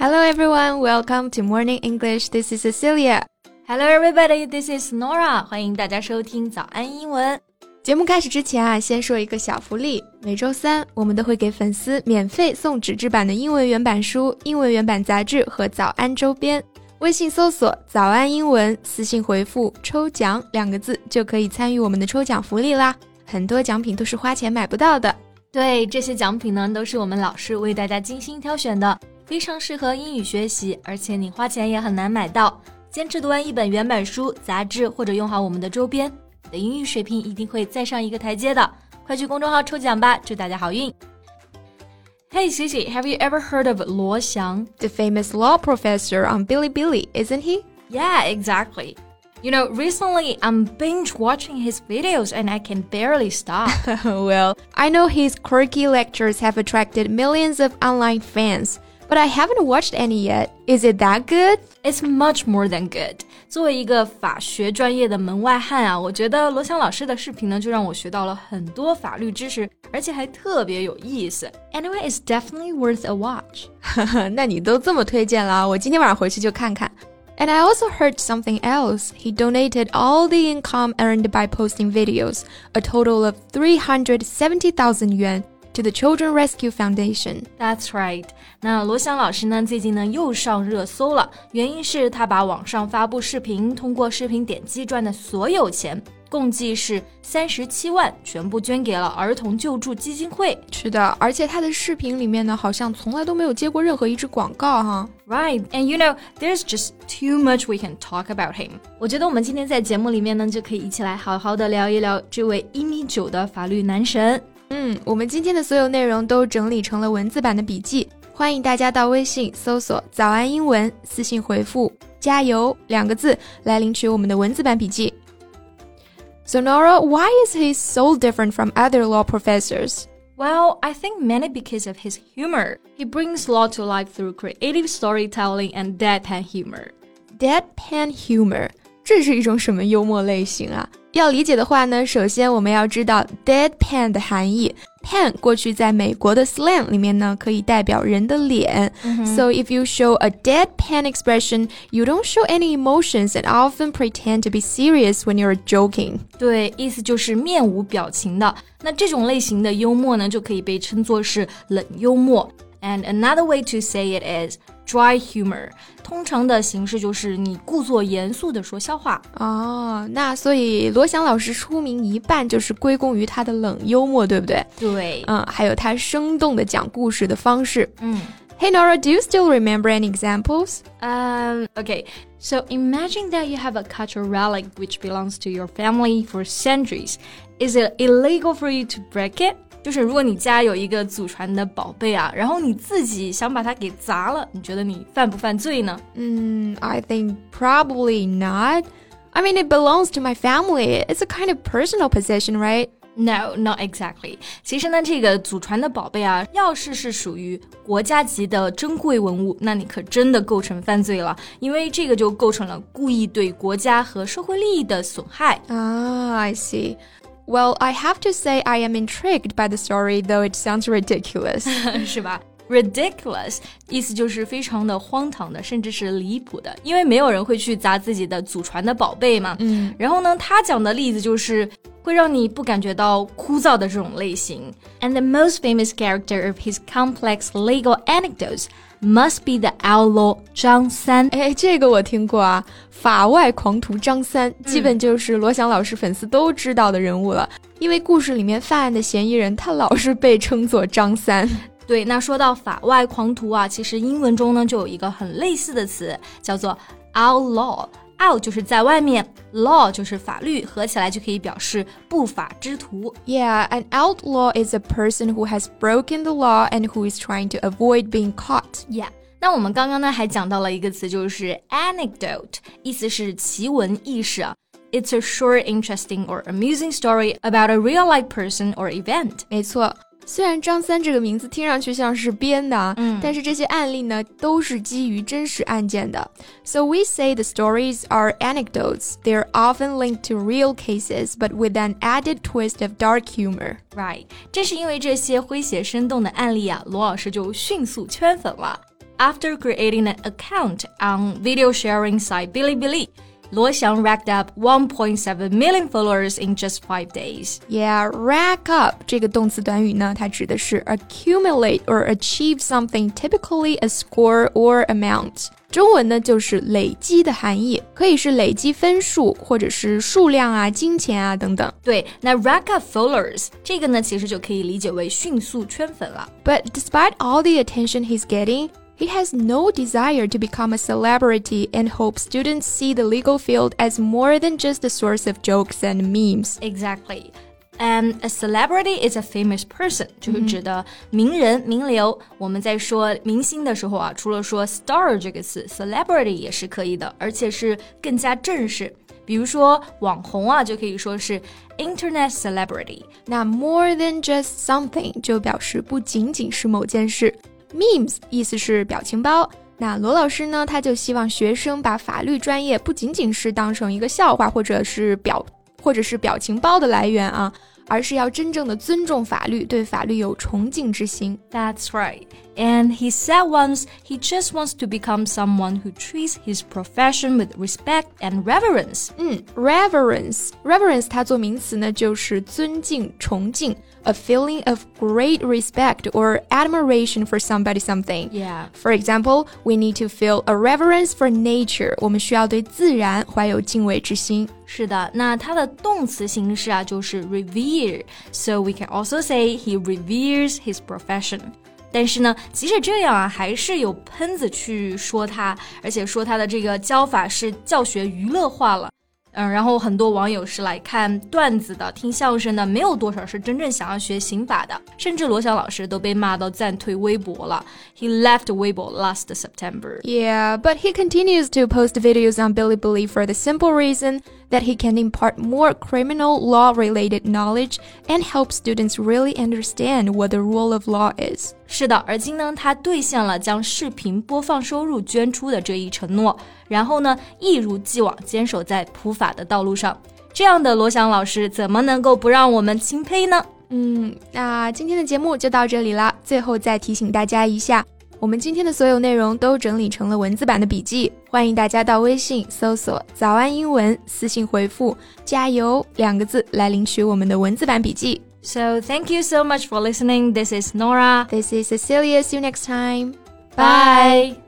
Hello everyone, welcome to Morning English. This is Cecilia. Hello everybody, this is Nora. 欢迎大家收听早安英文。节目开始之前啊，先说一个小福利。每周三，我们都会给粉丝免费送纸质版的英文原版书、英文原版杂志和早安周边。微信搜索“早安英文”，私信回复“抽奖”两个字，就可以参与我们的抽奖福利啦。很多奖品都是花钱买不到的。对，这些奖品呢，都是我们老师为大家精心挑选的，非常适合英语学习，而且你花钱也很难买到。坚持读完一本原版书、杂志，或者用好我们的周边。的英语水平一定会再上一个台阶的。快去公众号抽奖吧，祝大家好运！Hey Cici, have you ever heard of Luo Xiang? The famous law professor on Bilibili, isn't he? Yeah, exactly. You know, recently I'm binge watching his videos and I can barely stop. well, I know his quirky lectures have attracted millions of online fans but I haven't watched any yet. Is it that good? It's much more than good. 作为一个法学专业的门外汉啊，我觉得罗翔老师的视频呢，就让我学到了很多法律知识，而且还特别有意思。Anyway, it's definitely worth a watch. 那你都这么推荐了，我今天晚上回去就看看。And I also heard something else. He donated all the income earned by posting videos, a total of 370,000 yuan to the Children Rescue Foundation. That's right. 那罗翔老师呢，最近呢又上热搜了，原因是他把网上发布视频，通过视频点击赚的所有钱。共计是三十七万，全部捐给了儿童救助基金会。是的，而且他的视频里面呢，好像从来都没有接过任何一支广告哈。Right, and you know, there's just too much we can talk about him. 我觉得我们今天在节目里面呢，就可以一起来好好的聊一聊这位一米九的法律男神。嗯，我们今天的所有内容都整理成了文字版的笔记，欢迎大家到微信搜索“早安英文”，私信回复“加油”两个字来领取我们的文字版笔记。So Nora, why is he so different from other law professors? Well, I think mainly because of his humor. He brings law to life through creative storytelling and deadpan humor. Deadpan humor 这是一种什么幽默类型啊？要理解的话呢，首先我们要知道 deadpan 的含义。pan 过去在美国的 slang 里面呢，可以代表人的脸。So if you show a deadpan expression, you don't show any emotions and often pretend to be serious when you're joking. 对，意思就是面无表情的。那这种类型的幽默呢，就可以被称作是冷幽默。And another way to say it is dry humor，通常的形式就是你故作严肃的说笑话。哦，那所以罗翔老师出名一半就是归功于他的冷幽默，对不对？对，嗯，还有他生动的讲故事的方式。嗯。Hey Nora, do you still remember any examples? Um, okay. So imagine that you have a cultural relic which belongs to your family for centuries. Is it illegal for you to break it? 就是如果你家有一个祖传的宝贝啊，然后你自己想把它给砸了，你觉得你犯不犯罪呢？嗯，I think probably not. I mean, it belongs to my family. It's a kind of personal possession, right? No, not exactly. 其实呢，这个祖传的宝贝啊，要是是属于国家级的珍贵文物，那你可真的构成犯罪了，因为这个就构成了故意对国家和社会利益的损害。啊、ah,，I see. Well, I have to say I am intrigued by the story, though it sounds ridiculous. 是吧 ？ridiculous 意思就是非常的荒唐的，甚至是离谱的，因为没有人会去砸自己的祖传的宝贝嘛。嗯，然后呢，他讲的例子就是会让你不感觉到枯燥的这种类型。And the most famous character of his complex legal anecdotes must be the outlaw 张三。哎，这个我听过啊，法外狂徒张三，基本就是罗翔老师粉丝都知道的人物了。因为故事里面犯案的嫌疑人，他老是被称作张三。对，那说到法外狂徒啊，其实英文中呢就有一个很类似的词，叫做 outlaw。out 就是在外面，law 就是法律，合起来就可以表示不法之徒。Yeah, an outlaw is a person who has broken the law and who is trying to avoid being caught. Yeah. 那我们刚刚呢还讲到了一个词，就是 anecdote，意思是奇闻异事啊。It's a short, interesting or amusing story about a real-life person or event. 没错。 虽然张三这个名字听上去像是编的啊，嗯，但是这些案例呢都是基于真实案件的。So we say the stories are anecdotes. They're often linked to real cases, but with an added twist of dark humor. Right，正是因为这些诙谐生动的案例啊，罗老师就迅速圈粉了。 after creating an account on video sharing site Bilibili. Luo Xiang racked up 1.7 million followers in just five days. Yeah, rack up 这个动词短语呢，它指的是 accumulate or achieve something, typically a score or amount. 中文呢就是累积的含义，可以是累积分数，或者是数量啊、金钱啊等等。对，那 rack up followers 这个呢，其实就可以理解为迅速圈粉了。But despite all the attention he's getting, he has no desire to become a celebrity and hopes students see the legal field as more than just a source of jokes and memes. Exactly. And a celebrity is a famous person，、嗯、就是指的名人、名流。我们在说明星的时候啊，除了说 star 这个词，celebrity 也是可以的，而且是更加正式。比如说网红啊，就可以说是 internet celebrity。那 more than just something 就表示不仅仅是某件事。 Memes 意思是表情包。那罗老师呢，他就希望学生把法律专业不仅仅是当成一个笑话，或者是表，或者是表情包的来源啊。而是要真正的尊重法律，对法律有崇敬之心。That's right. And he said once he just wants to become someone who treats his profession with respect and reverence. 嗯，reverence，reverence 它做名词呢，就是尊敬、崇敬。a feeling of great respect or admiration for somebody something. Yeah. For example, we need to feel a reverence for nature. 我们需要对自然怀有敬畏之心。 是的，那它的动词形式啊就是 revere. So we can also say he reveres his profession. 但是呢，即使这样啊，还是有喷子去说他，而且说他的这个教法是教学娱乐化了。嗯，然后很多网友是来看段子的、听相声的，没有多少是真正想要学刑法的。甚至罗翔老师都被骂到暂退微博了。He left Weibo last September. Yeah, but he continues to post videos on Bilibili for the simple reason that he can impart more criminal law related knowledge and help students really understand what the rule of law is. 是的，而今呢，他兑现了将视频播放收入捐出的这一承诺，然后呢，一如既往坚守在普 法的道路上。这样的罗翔老师，怎么能够不让我们钦佩呢？嗯，那今天的节目就到这里啦。最后再提醒大家一下。我们今天的所有内容都整理成了文字版的笔记，欢迎大家到微信搜索“早安英文”，私信回复“加油”两个字来领取我们的文字版笔记。So thank you so much for listening. This is Nora. This is Cecilia. See you next time. Bye.